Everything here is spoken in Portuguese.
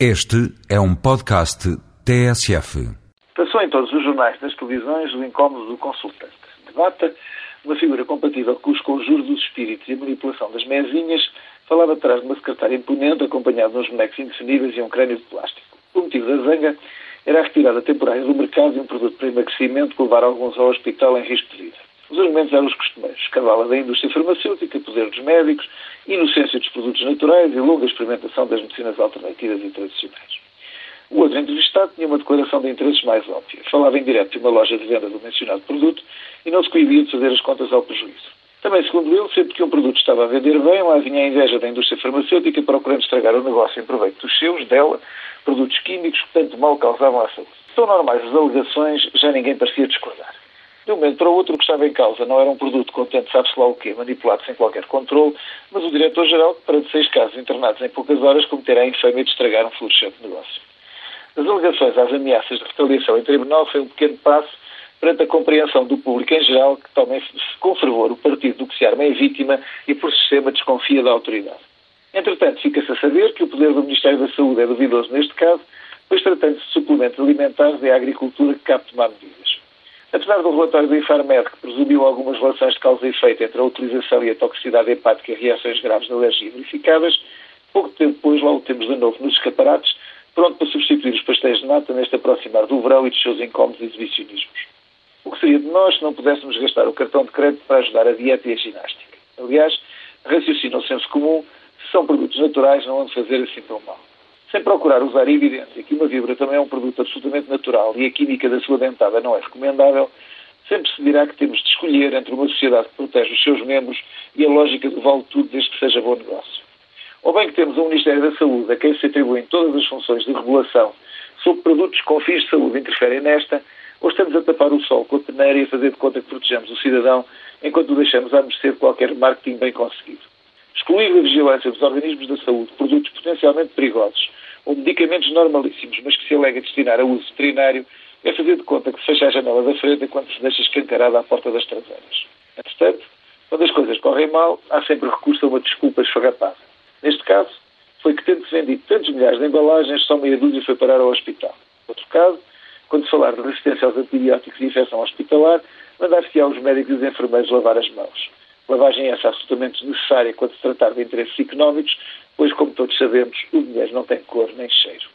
Este é um podcast TSF. Passou em todos os jornais das televisões o incómodo do consultante. Debata, uma figura compatível com os conjuros dos espíritos e a manipulação das mesinhas, falava atrás de uma secretária imponente, acompanhada de uns bonecos indefiníveis e um crânio de plástico. O motivo da zanga era a retirada temporária do mercado de um produto para emagrecimento que levar alguns ao hospital em risco de vida. Os argumentos eram os costumeiros. Escandala da indústria farmacêutica, poder dos médicos, inocência dos produtos naturais e longa experimentação das medicinas alternativas e tradicionais. O outro entrevistado tinha uma declaração de interesses mais óbvia. Falava em direto de uma loja de venda do mencionado produto e não se coibia de fazer as contas ao prejuízo. Também, segundo ele, sempre que um produto estava a vender bem, lá vinha a inveja da indústria farmacêutica procurando estragar o negócio em proveito dos seus, dela, produtos químicos que tanto mal causavam à saúde. Tão normais as alegações, já ninguém parecia discordar. De um momento para o outro, o que estava em causa não era um produto contente, sabe-se lá o quê, manipulado sem qualquer controle, mas o diretor-geral, para de seis casos internados em poucas horas, cometerá a infâmia de estragar um florescente negócio. As alegações às ameaças de retaliação em tribunal foi um pequeno passo perante a compreensão do público em geral que toma com fervor o partido do que se arma é vítima e por sistema desconfia da autoridade. Entretanto, fica-se a saber que o poder do Ministério da Saúde é duvidoso neste caso, pois tratando-se de suplementos alimentares é a agricultura que cabe tomar medidas. Apesar do relatório do Infarmed, que presumiu algumas relações de causa e efeito entre a utilização e a toxicidade hepática e reações graves de alergia verificadas, pouco tempo depois lá o temos de novo nos escaparates, pronto para substituir os pastéis de nata neste aproximar do verão e dos seus incómodos exibicionismos. O que seria de nós se não pudéssemos gastar o cartão de crédito para ajudar a dieta e a ginástica? Aliás, raciocina o senso comum, se são produtos naturais não vão fazer assim tão mal sem procurar usar evidência que uma vibra também é um produto absolutamente natural e a química da sua dentada não é recomendável, sempre se dirá que temos de escolher entre uma sociedade que protege os seus membros e a lógica do vale tudo desde que seja bom negócio. Ou bem que temos um Ministério da Saúde a quem se atribuem todas as funções de regulação sobre produtos com fins de saúde interferem nesta, ou estamos a tapar o sol com a peneira e a fazer de conta que protegemos o cidadão enquanto o deixamos a de qualquer marketing bem conseguido. Excluir da vigilância dos organismos da saúde produtos potencialmente perigosos ou medicamentos normalíssimos, mas que se alega destinar a uso veterinário, é fazer de conta que se fecha a janela da frente enquanto se deixa escancarada à porta das traseiras. Entretanto, quando as coisas correm mal, há sempre recurso a uma desculpa esfarrapada. Neste caso, foi que tendo-se vendido tantos milhares de embalagens, só meia dúzia foi parar ao hospital. Outro caso, quando se falar de resistência aos antibióticos e infecção hospitalar, mandar-se aos médicos e os enfermeiros lavar as mãos. Lavagem essa absolutamente necessária quando se tratar de interesses económicos, pois, como todos sabemos, o dinheiro não tem cor nem cheiro.